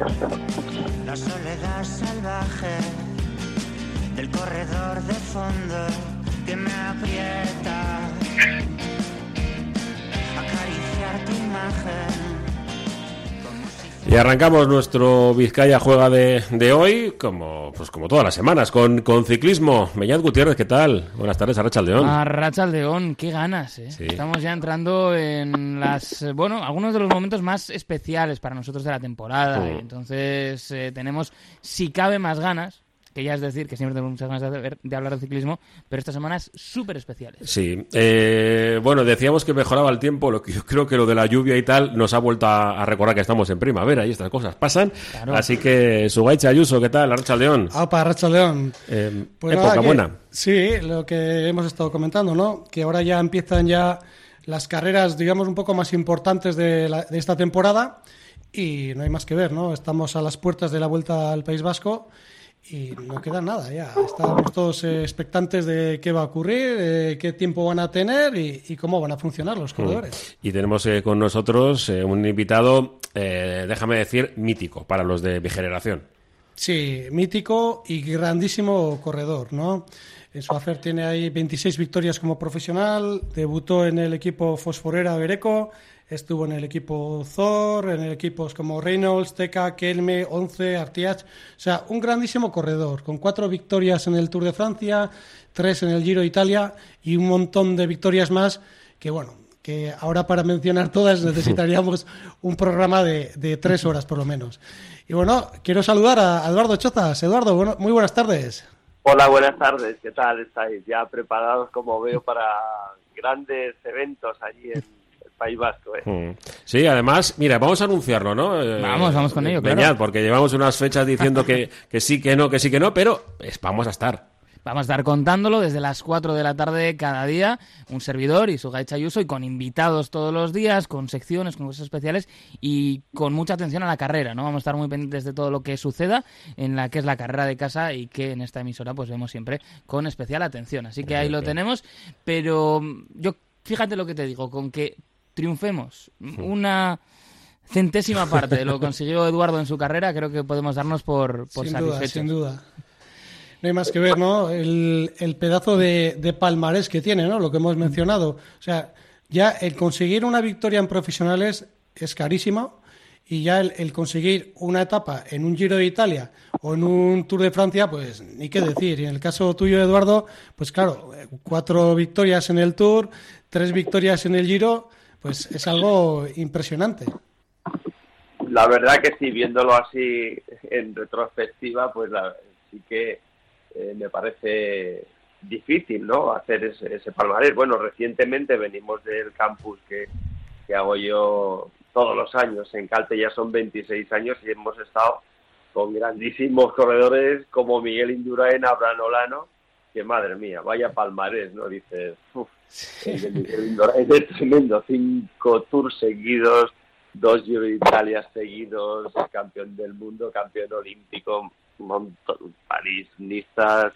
La soledad salvaje del corredor de fondo que me aprieta. Acariciar tu imagen. Y arrancamos nuestro Vizcaya Juega de, de hoy, como pues como todas las semanas, con, con ciclismo. Meñat Gutiérrez, ¿qué tal? Buenas tardes, Arracha León. Arracha León, qué ganas, ¿eh? Sí. Estamos ya entrando en las, bueno, algunos de los momentos más especiales para nosotros de la temporada. Sí. entonces eh, tenemos, si cabe, más ganas, que ya es decir que siempre tenemos muchas ganas de, ver- de hablar de ciclismo, pero estas semanas súper especiales. Sí, eh, bueno, decíamos que mejoraba el tiempo, lo que yo creo que lo de la lluvia y tal nos ha vuelto a, a recordar que estamos en primavera y estas cosas pasan. Claro. Así que, Sugaicha Ayuso, ¿qué tal? Arracha León. Aupa, Racha León. Eh, Pues época nada, que- buena. Sí, lo que hemos estado comentando, ¿no? Que ahora ya empiezan ya las carreras, digamos, un poco más importantes de, la- de esta temporada y no hay más que ver, ¿no? Estamos a las puertas de la vuelta al País Vasco y no queda nada ya. Estamos todos eh, expectantes de qué va a ocurrir, eh, qué tiempo van a tener y, y cómo van a funcionar los corredores. Y tenemos eh, con nosotros un invitado, eh, déjame decir, mítico para los de mi generación. Sí, mítico y grandísimo corredor, ¿no? En su hacer tiene ahí 26 victorias como profesional, debutó en el equipo Fosforera Bereco, estuvo en el equipo Thor, en equipos como Reynolds, Teca, Kelme, Once, Artiach, o sea, un grandísimo corredor, con cuatro victorias en el Tour de Francia, tres en el Giro de Italia y un montón de victorias más que, bueno, que ahora para mencionar todas necesitaríamos un programa de, de tres horas por lo menos. Y bueno, quiero saludar a Eduardo Chozas. Eduardo, bueno, muy buenas tardes. Hola, buenas tardes. ¿Qué tal estáis? Ya preparados, como veo, para grandes eventos allí en el País Vasco. ¿eh? Mm. Sí, además, mira, vamos a anunciarlo, ¿no? Eh, Vamos, vamos con ello, claro. porque llevamos unas fechas diciendo que, que sí, que no, que sí, que no, pero es- vamos a estar. Vamos a estar contándolo desde las 4 de la tarde cada día, un servidor y su Gaicha Ayuso, y con invitados todos los días, con secciones, con cosas especiales y con mucha atención a la carrera, ¿no? Vamos a estar muy pendientes de todo lo que suceda en la que es la carrera de casa y que en esta emisora pues vemos siempre con especial atención. Así que ahí lo tenemos, pero yo fíjate lo que te digo, con que triunfemos una centésima parte de lo que consiguió Eduardo en su carrera, creo que podemos darnos por, por sin duda, sin duda. No hay más que ver, ¿no? El, el pedazo de, de palmarés que tiene, ¿no? Lo que hemos mencionado. O sea, ya el conseguir una victoria en profesionales es carísimo y ya el, el conseguir una etapa en un Giro de Italia o en un Tour de Francia, pues ni qué decir. Y en el caso tuyo, Eduardo, pues claro, cuatro victorias en el Tour, tres victorias en el Giro, pues es algo impresionante. La verdad que sí, viéndolo así en retrospectiva, pues la- sí que eh, me parece difícil, ¿no? Hacer ese, ese palmarés. Bueno, recientemente venimos del campus que, que hago yo todos los años. En Calte ya son 26 años y hemos estado con grandísimos corredores como Miguel Indurain, Abraham Olano, que madre mía, vaya palmarés, ¿no? Dices, uff, Indurain es tremendo, cinco tours seguidos, dos Giro de Italia seguidos, campeón del mundo, campeón olímpico, un montón, París, Niza,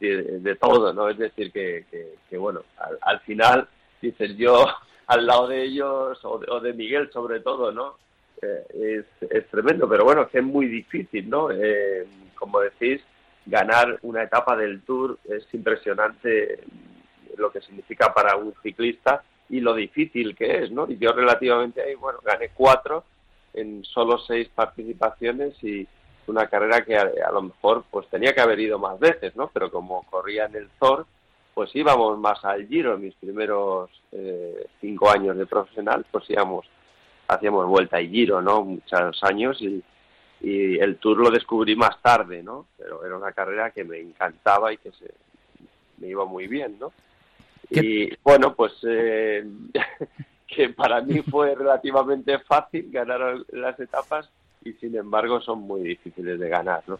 de, de todo, ¿no? Es decir, que, que, que, bueno, al, al final, dices yo, al lado de ellos, o de, o de Miguel sobre todo, ¿no? Eh, es, es tremendo, pero bueno, que es muy difícil, ¿no? Eh, como decís, ganar una etapa del Tour es impresionante lo que significa para un ciclista y lo difícil que es, ¿no? Y yo relativamente ahí, bueno, gané cuatro en solo seis participaciones y una carrera que a, lo mejor pues tenía que haber ido más veces, ¿no? Pero como corría en el Thor, pues íbamos más al Giro en mis primeros eh, cinco años de profesional, pues íbamos, hacíamos vuelta y Giro, ¿no? Muchos años y, y el Tour lo descubrí más tarde, ¿no? Pero era una carrera que me encantaba y que se, me iba muy bien, ¿no? ¿Qué? Y bueno, pues eh, que para mí fue relativamente fácil ganar las etapas y sin embargo son muy difíciles de ganar, ¿no?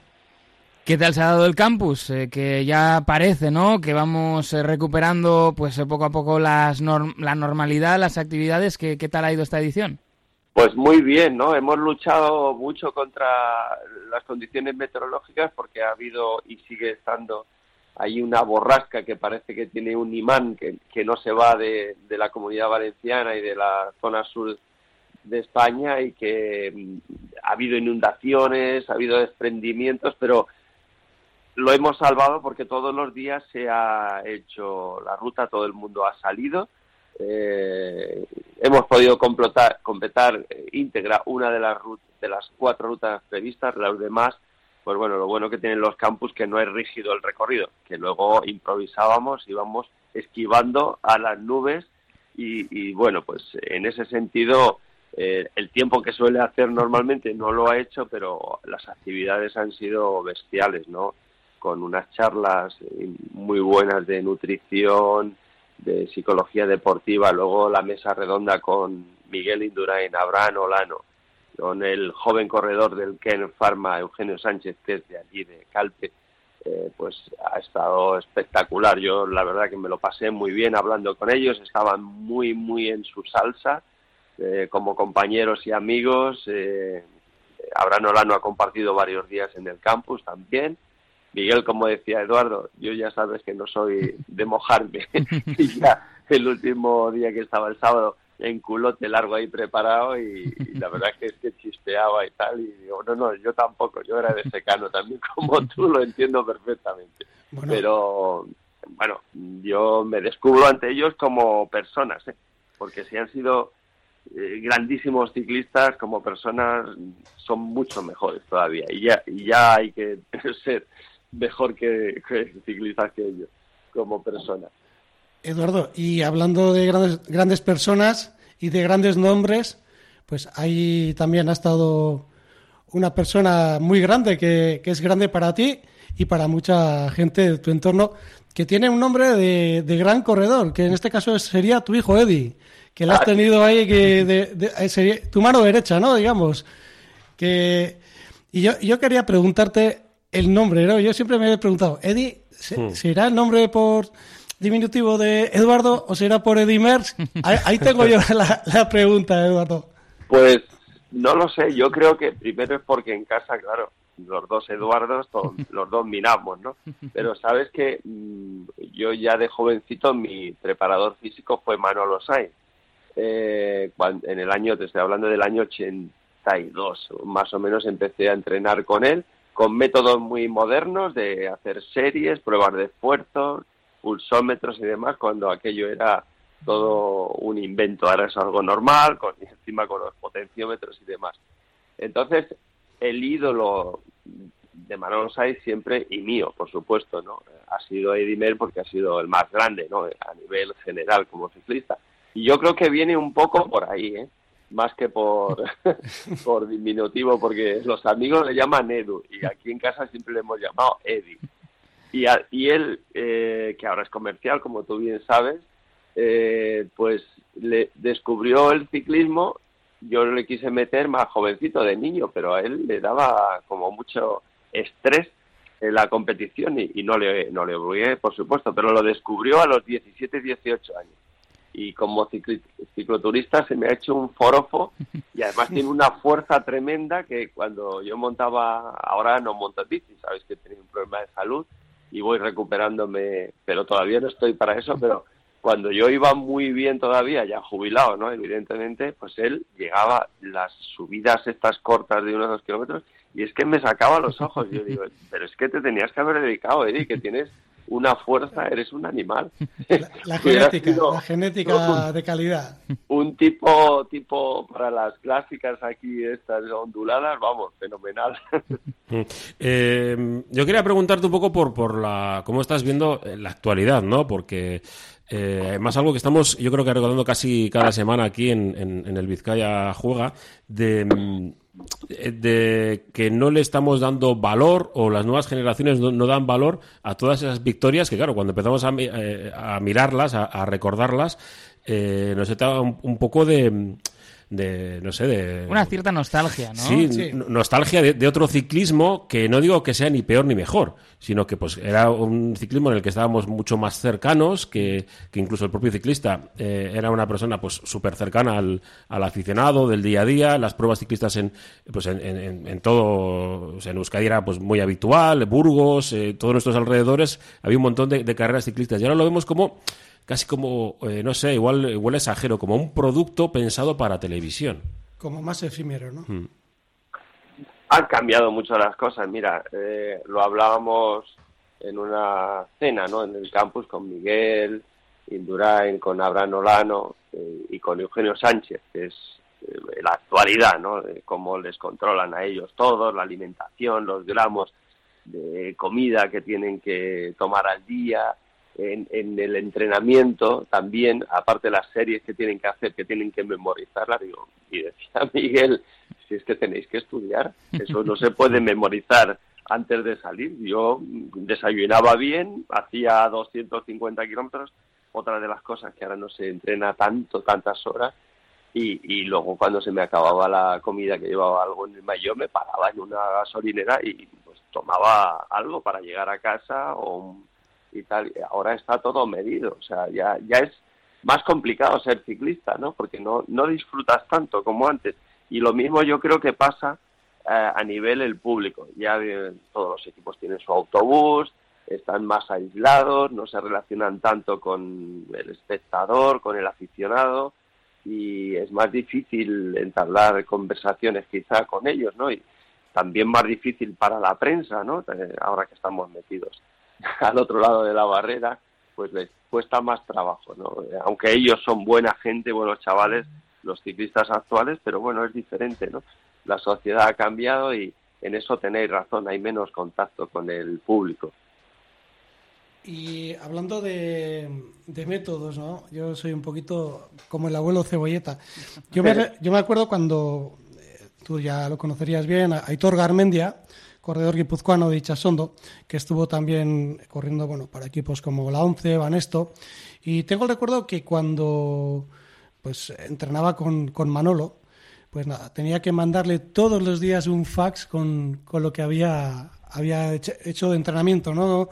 ¿Qué tal se ha dado el campus? Eh, que ya parece, ¿no? Que vamos eh, recuperando, pues eh, poco a poco las norm la normalidad, las actividades. ¿Qué, ¿Qué tal ha ido esta edición? Pues muy bien, ¿no? Hemos luchado mucho contra las condiciones meteorológicas porque ha habido y sigue estando ahí una borrasca que parece que tiene un imán que, no se va de, de, la comunidad valenciana y de la zona sur de España y que mm, ha habido inundaciones, ha habido desprendimientos, pero lo hemos salvado porque todos los días se ha hecho la ruta, todo el mundo ha salido. Eh, hemos podido completar, completar eh, íntegra una de las, de las cuatro rutas previstas, las demás, pues bueno, lo bueno que tienen los campus que no es rígido el recorrido, que luego improvisábamos, íbamos esquivando a las nubes y, bueno, pues en ese sentido eh, el tiempo que suele hacer normalmente no lo ha hecho, pero las actividades han sido bestiales, ¿no? Con unas charlas muy buenas de nutrición, de psicología deportiva, luego la mesa redonda con Miguel Indurain, Abraham Olano, con el joven corredor del Ken Pharma, Eugenio Sánchez, que es de allí, de Calpe, eh, pues ha estado espectacular. Yo la verdad que me lo pasé muy bien hablando con ellos, estaban muy, muy en su salsa, eh, como compañeros y amigos. Eh, Abraham Olano ha compartido varios días en el campus también. Miguel, como decía Eduardo, yo ya sabes que no soy de mojarme. y ya el último día que estaba el sábado, en culote largo ahí preparado y, la verdad que es que chispeaba y tal. Y digo, no, no, yo tampoco, yo era de secano también, como tú lo entiendo perfectamente. Pero bueno, yo me descubro ante ellos como personas, ¿eh? porque si han sido eh, grandísimos ciclistas, como personas son mucho mejores todavía. Y ya, y ya hay que ser mejor que, ciclistas que ellos, como personas. Eduardo, y hablando de grandes, grandes personas y de grandes nombres, pues ahí también ha estado una persona muy grande que, es grande para ti y para mucha gente de tu entorno, que tiene un nombre de, gran corredor, que en este caso sería tu hijo Eddie, que lo has ah, tenido ahí, que de, tu mano derecha, ¿no? Digamos. Que, y yo, yo quería preguntarte el nombre, ¿no? Yo siempre me he preguntado, Eddie, hmm. ¿será el nombre por diminutivo de Eduardo o será por Eddie Merckx? Ahí, tengo yo la, pregunta, Eduardo. Pues no lo sé, yo creo que primero es porque en casa, claro, los dos Eduardos, los dos minamos, ¿no? Pero sabes que mm, yo ya de jovencito mi preparador físico fue Manolo Sainz. Eh, en el año, te estoy hablando del año 82, más o menos empecé a entrenar con él, con métodos muy modernos de hacer series, pruebas de esfuerzo, pulsómetros y demás, cuando aquello era todo un invento, ahora es algo normal, con, encima con los potenciómetros y demás. Entonces, el ídolo de Manon Saiz siempre, y mío, por supuesto, ¿no? Ha sido Eddie porque ha sido el más grande, ¿no? A nivel general como ciclista. Y yo creo que viene un poco por ahí, ¿eh? Más que por, por diminutivo, porque los amigos le llaman Edu, y aquí en casa siempre le hemos llamado Eddie. Y, él, eh, que ahora es comercial, como tú bien sabes, eh, pues le descubrió el ciclismo. Yo le quise meter más jovencito de niño, pero a él le daba como mucho estrés en la competición y, no le no le obligué, por supuesto, pero lo descubrió a los 17, 18 años. Y como cicloturista se me ha hecho un forofo y además tiene una fuerza tremenda que cuando yo montaba, ahora no monto bici, sabes que tenía un problema de salud, y voy recuperándome, pero todavía no estoy para eso, pero cuando yo iba muy bien todavía, ya jubilado, ¿no? Evidentemente, pues él llegaba las subidas estas cortas de unos dos kilómetros y es que me sacaba los ojos. Yo digo, pero es que te tenías que haber dedicado, Eddie, que tienes una fuerza, eres un animal. La, genética, la genética de calidad. Un tipo, tipo para las clásicas aquí, estas onduladas, vamos, fenomenal. Eh, yo quería preguntarte un poco por, por la, cómo estás viendo la actualidad, ¿no? Porque eh, más algo que estamos, yo creo que recordando casi cada semana aquí en, en el Vizcaya Juega, de mm, eh, de que no le estamos dando valor o las nuevas generaciones no, dan valor a todas esas victorias que, claro, cuando empezamos a, eh, mirarlas, a, recordarlas, eh, nos está un poco de de, no sé, de... Una cierta nostalgia, ¿no? Sí, nostalgia de, otro ciclismo que no digo que sea ni peor ni mejor, sino que pues era un ciclismo en el que estábamos mucho más cercanos, que, incluso el propio ciclista. Eh, era una persona pues súper cercana al, al, aficionado del día a día, las pruebas ciclistas en, pues en, en, todo, en Euskadi era pues muy habitual, Burgos, eh, todos nuestros alrededores, había un montón de, de carreras ciclistas. Y ahora lo vemos como casi como, eh, no sé, igual, igual exagero, como un producto pensado para televisión. Como más efímero, ¿no? Hmm. Han cambiado mucho las cosas. Mira, eh, lo hablábamos en una cena, ¿no? En el campus con Miguel, Indurain, con Abraham Olano eh, y con Eugenio Sánchez, que es eh, la actualidad, ¿no? De cómo les controlan a ellos todos, la alimentación, los gramos de comida que tienen que tomar al día, en, el entrenamiento también, aparte de las series que tienen que hacer, que tienen que memorizarlas, digo, y decía Miguel, si es que tenéis que estudiar, eso no se puede memorizar antes de salir. Yo desayunaba bien, hacía 250 kilómetros, otra de las cosas que ahora no se entrena tanto, tantas horas, y, y, luego cuando se me acababa la comida que llevaba algo en el mayor me paraba en una gasolinera y pues tomaba algo para llegar a casa o y tal. Ahora está todo medido, o sea, ya, es más complicado ser ciclista, ¿no? Porque no, no disfrutas tanto como antes. Y lo mismo yo creo que pasa eh, a nivel el público. Ya todos los equipos tienen su autobús, están más aislados, no se relacionan tanto con el espectador, con el aficionado y es más difícil entablar conversaciones quizá con ellos, ¿no? Y también más difícil para la prensa, ¿no? Eh, ahora que estamos metidos al otro lado de la barrera, pues les cuesta más trabajo, ¿no? Aunque ellos son buena gente, buenos chavales, los ciclistas actuales, pero bueno, es diferente, ¿no? La sociedad ha cambiado y en eso tenéis razón, hay menos contacto con el público. Y hablando de, métodos, ¿no? Yo soy un poquito como el abuelo cebolleta. Yo me, yo me acuerdo cuando, eh, tú ya lo conocerías bien, Aitor Garmendia, corredor guipuzcoano de Ichasondo, que estuvo también corriendo bueno, para equipos como la ONCE, Banesto. Y tengo el recuerdo que cuando pues entrenaba con, con Manolo, pues nada, tenía que mandarle todos los días un fax con, con lo que había, había hecho de entrenamiento, ¿no?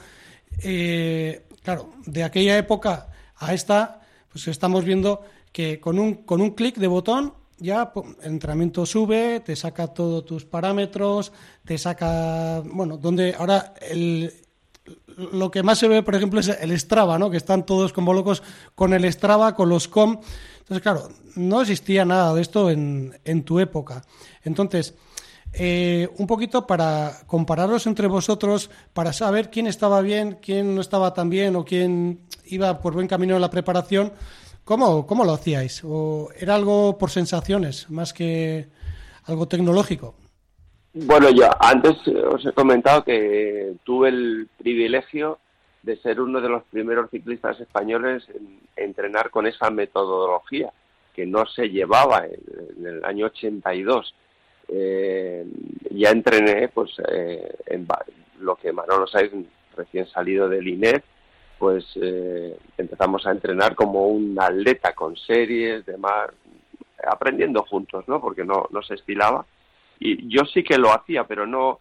Eh, claro, de aquella época a esta, pues estamos viendo que con un, con un clic de botón ya el entrenamiento sube, te saca todos tus parámetros, te saca, bueno, donde ahora el, lo que más se ve, por ejemplo, es el Strava, ¿no? Que están todos como locos con el Strava, con los com. Entonces, claro, no existía nada de esto en, en tu época. Entonces, eh, un poquito para compararos entre vosotros, para saber quién estaba bien, quién no estaba tan bien o quién iba por buen camino en la preparación, ¿Cómo, ¿Cómo lo hacíais? ¿O era algo por sensaciones más que algo tecnológico? Bueno, yo antes os he comentado que tuve el privilegio de ser uno de los primeros ciclistas españoles en entrenar con esa metodología que no se llevaba en, el año 82. Eh, ya entrené pues eh, en lo que Manolo Saiz recién salido del INEF pues eh, empezamos a entrenar como un atleta con series, demás, aprendiendo juntos, ¿no? Porque no, no se estilaba. Y yo sí que lo hacía, pero no,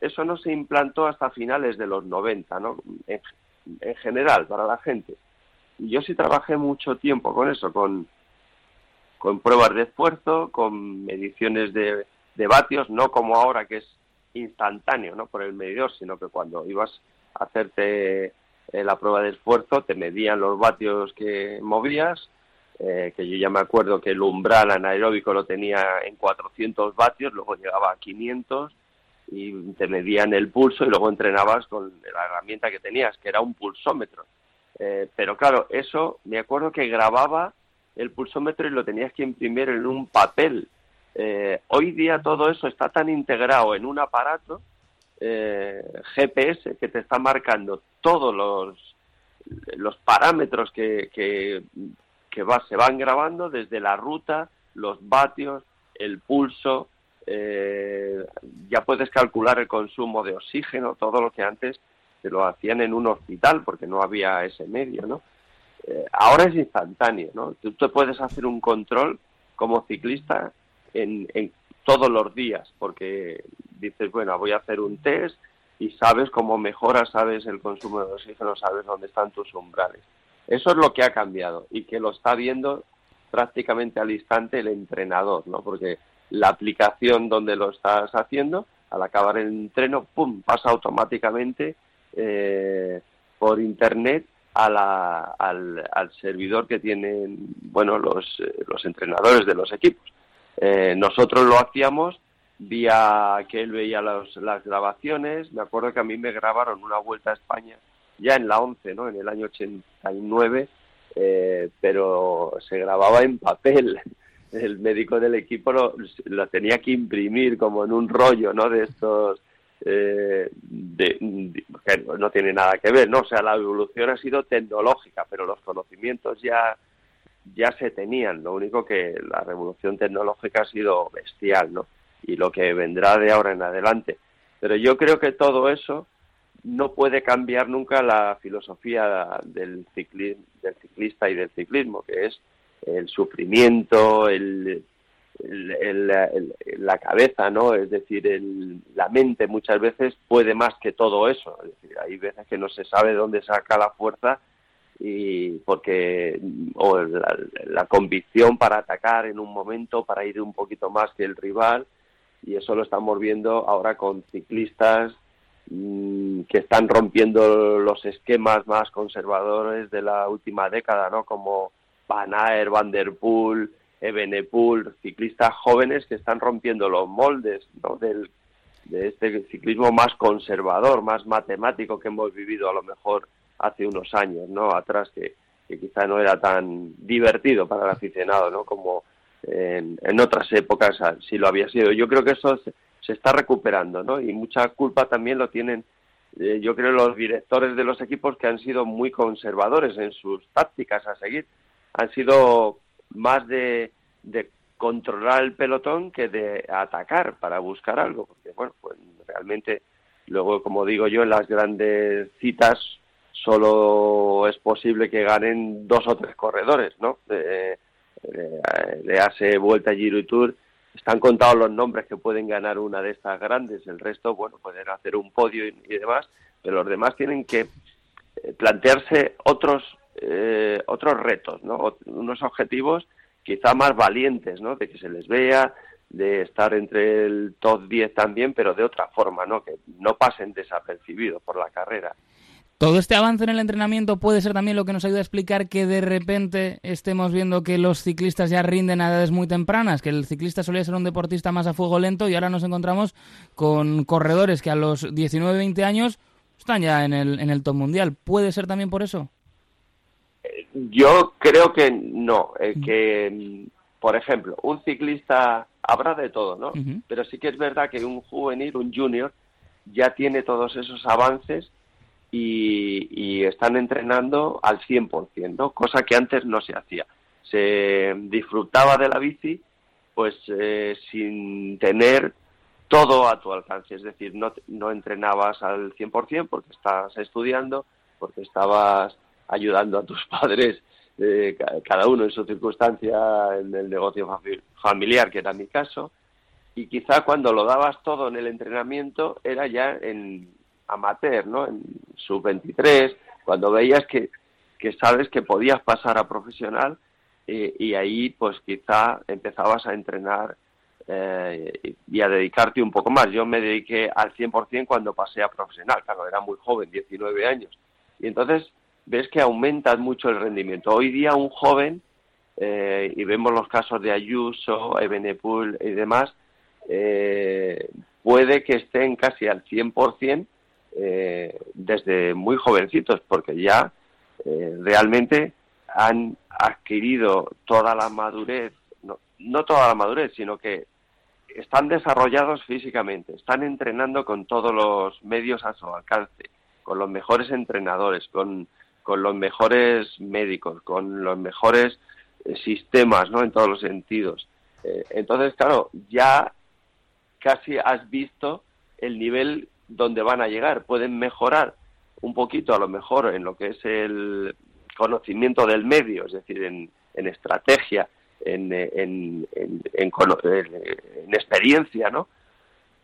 eso no se implantó hasta finales de los 90, ¿no? En, general, para la gente. Yo sí trabajé mucho tiempo con eso, con, con pruebas de esfuerzo, con mediciones de, de vatios, no como ahora que es instantáneo, ¿no? Por el medidor, sino que cuando ibas a hacerte eh, la prueba de esfuerzo, te medían los vatios que movías, eh, que yo ya me acuerdo que el umbral anaeróbico lo tenía en 400 vatios, luego llegaba a 500 y te medían el pulso y luego entrenabas con la herramienta que tenías, que era un pulsómetro. Eh, pero claro, eso me acuerdo que grababa el pulsómetro y lo tenías que imprimir en un papel. hoy día todo eso está tan integrado en un aparato eh, GPS que te está marcando todos los, los parámetros que, que, va, se van grabando desde la ruta, los vatios, el pulso, eh, ya puedes calcular el consumo de oxígeno, todo lo que antes te lo hacían en un hospital porque no había ese medio, ¿no? Eh, ahora es instantáneo, ¿no? Tú te puedes hacer un control como ciclista en, en todos los días, porque dices, bueno, voy a hacer un test y sabes cómo mejora, sabes el consumo de oxígeno, sabes dónde están tus umbrales. Eso es lo que ha cambiado y que lo está viendo prácticamente al instante el entrenador, ¿no? Porque la aplicación donde lo estás haciendo, al acabar el entreno, ¡pum!, pasa automáticamente eh, por internet a la, al, al, servidor que tienen, bueno, los, los entrenadores de los equipos. Eh, nosotros lo hacíamos vía que él veía las grabaciones. Me acuerdo que a mí me grabaron una vuelta a España ya en la 11, ¿no? En el año 89, eh, pero se grababa en papel. El médico del equipo lo, tenía que imprimir como en un rollo, ¿no? De estos eh, de, que no tiene nada que ver, ¿no? O sea, la evolución ha sido tecnológica, pero los conocimientos ya ya se tenían. Lo único que la revolución tecnológica ha sido bestial, ¿no? Y lo que vendrá de ahora en adelante. Pero yo creo que todo eso no puede cambiar nunca la filosofía del, del ciclista y del ciclismo, que es el sufrimiento, el, la cabeza, ¿no? Es decir, la mente muchas veces puede más que todo eso. Hay veces que no se sabe dónde saca la fuerza y porque o la, convicción para atacar en un momento, para ir un poquito más que el rival y eso lo estamos viendo ahora con ciclistas mm, que están rompiendo los esquemas más conservadores de la última década, ¿no? Como Van Aert, Van der ciclistas jóvenes que están rompiendo los moldes ¿no? Del, de este ciclismo más conservador, más matemático que hemos vivido a lo mejor hace unos años, ¿no? Atrás que, quizá no era tan divertido para el aficionado, ¿no? Como en, otras épocas sí lo había sido. Yo creo que eso se, está recuperando, ¿no? Y mucha culpa también lo tienen, eh, yo creo, los directores de los equipos que han sido muy conservadores en sus tácticas a seguir. Han sido más de, de controlar el pelotón que de atacar para buscar algo, porque bueno, pues realmente luego, como digo yo, en las grandes citas solo es posible que ganen dos o tres corredores, ¿no? De, de, hace Vuelta Giro y Tour, están contados los nombres que pueden ganar una de estas grandes, el resto, bueno, pueden hacer un podio y, demás, pero los demás tienen que eh, plantearse otros eh, otros retos, ¿no? Unos objetivos quizá más valientes, ¿no? De que se les vea, de estar entre el top 10 también, pero de otra forma, ¿no? Que no pasen desapercibidos por la carrera. Todo este avance en el entrenamiento puede ser también lo que nos ayuda a explicar que de repente estemos viendo que los ciclistas ya rinden a edades muy tempranas, que el ciclista solía ser un deportista más a fuego lento y ahora nos encontramos con corredores que a los 19-20 años están ya en el, en el top mundial. ¿Puede ser también por eso? Yo creo que no, eh, mm. que, por ejemplo, un ciclista habrá de todo, ¿no? Pero sí que es verdad que un juvenil, un junior, ya tiene todos esos avances y, están entrenando al 100%, ¿no? Cosa que antes no se hacía. Se disfrutaba de la bici, pues eh, sin tener todo a tu alcance, es decir, no, no entrenabas al 100% porque estabas estudiando, porque estabas ayudando a tus padres, eh, cada uno en su circunstancia, en el negocio familiar, que era mi caso, y quizá cuando lo dabas todo en el entrenamiento era ya en, amateur, ¿no? En sub-23, cuando veías que, sabes que podías pasar a profesional eh, y ahí pues quizá empezabas a entrenar eh, y a dedicarte un poco más. Yo me dediqué al 100% cuando pasé a profesional, claro, era muy joven, 19 años. Y entonces ves que aumenta mucho el rendimiento. Hoy día un joven, eh, y vemos los casos de Ayuso, Ebenepool y demás, puede que estén casi al 100% eh, desde muy jovencitos, porque ya eh, realmente han adquirido toda la madurez, no, no toda la madurez, sino que están desarrollados físicamente, están entrenando con todos los medios a su alcance, con los mejores entrenadores, con, con los mejores médicos, con los mejores eh, sistemas, ¿no? En todos los sentidos. entonces, claro, ya casi has visto el nivel dónde van a llegar. Pueden mejorar un poquito, a lo mejor, en lo que es el conocimiento del medio, es decir, en, estrategia, en, en, experiencia, ¿no?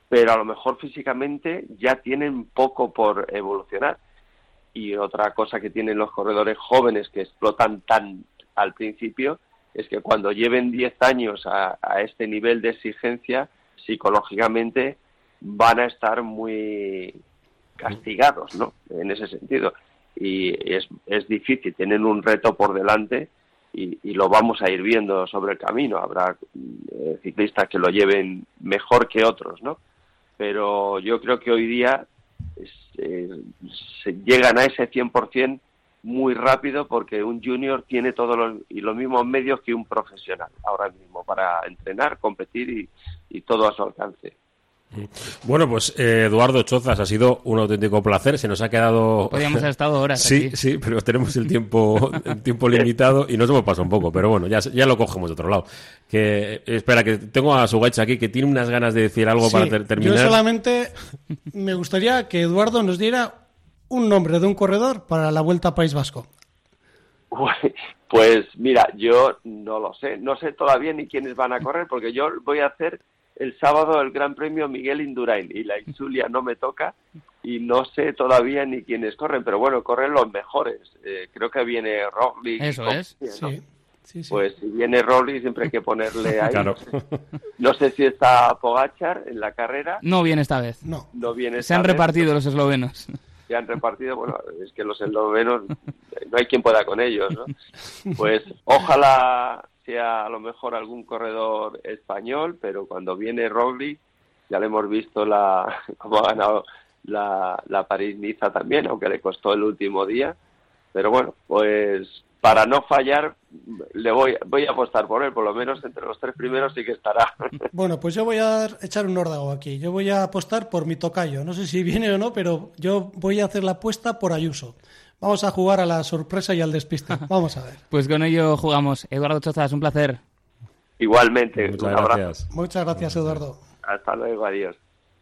Pero a lo mejor físicamente ya tienen poco por evolucionar. Y otra cosa que tienen los corredores jóvenes que explotan tan al principio es que cuando lleven 10 años a este nivel de exigencia, psicológicamente van a estar muy castigados, ¿no? En ese sentido. Y es, es difícil, tienen un reto por delante y, lo vamos a ir viendo sobre el camino. Habrá eh, ciclistas que lo lleven mejor que otros, ¿no? Pero yo creo que hoy día eh, se llegan a ese 100% muy rápido porque un junior tiene todos los, y los mismos medios que un profesional ahora mismo para entrenar, competir y todo a su alcance. Bueno, pues eh, Eduardo Chozas, ha sido un auténtico placer. Se nos ha quedado. Podríamos haber estado horas. Sí, aquí. sí, pero tenemos el tiempo, el tiempo limitado y nos hemos pasado un poco. Pero bueno, ya, ya lo cogemos de otro lado. Que espera, que tengo a Sugaich aquí que tiene unas ganas de decir algo para ter- terminar. Yo solamente me gustaría que Eduardo nos diera un nombre de un corredor para la Vuelta a País Vasco. Pues mira, yo no lo sé, no sé todavía ni quiénes van a correr porque yo voy a hacer el sábado el Gran Premio Miguel Indurain y la Insulia no me toca y no sé todavía ni quiénes corren, pero bueno, corren los mejores. Eh, creo que viene Roglic. Eso es. ¿no? Sí, sí, sí. Pues si viene Roglic siempre hay que ponerle ahí. Claro. No sé si está Pogachar en la carrera, No viene esta vez. no. no viene. Se han vez, repartido los eslovenos. se han repartido, bueno, es que los eslovenos no hay quien pueda con ellos, ¿no? Pues ojalá sea a lo mejor algún corredor español, pero cuando viene Roglic, ya le hemos visto la cómo ha ganado la, la París-Niza también, aunque le costó el último día, pero bueno, pues para no fallar le voy voy a apostar por él, por lo menos entre los tres primeros sí que estará. Bueno, pues yo voy a echar un órdago aquí. Yo voy a apostar por mi tocayo. No sé si viene o no, pero yo voy a hacer la apuesta por Ayuso. Vamos a jugar a la sorpresa y al despiste. Vamos a ver. Pues con ello jugamos. Eduardo Chozas, un placer. Igualmente, Muchas un abrazo. gracias. Muchas gracias, Eduardo. Hasta luego, adiós.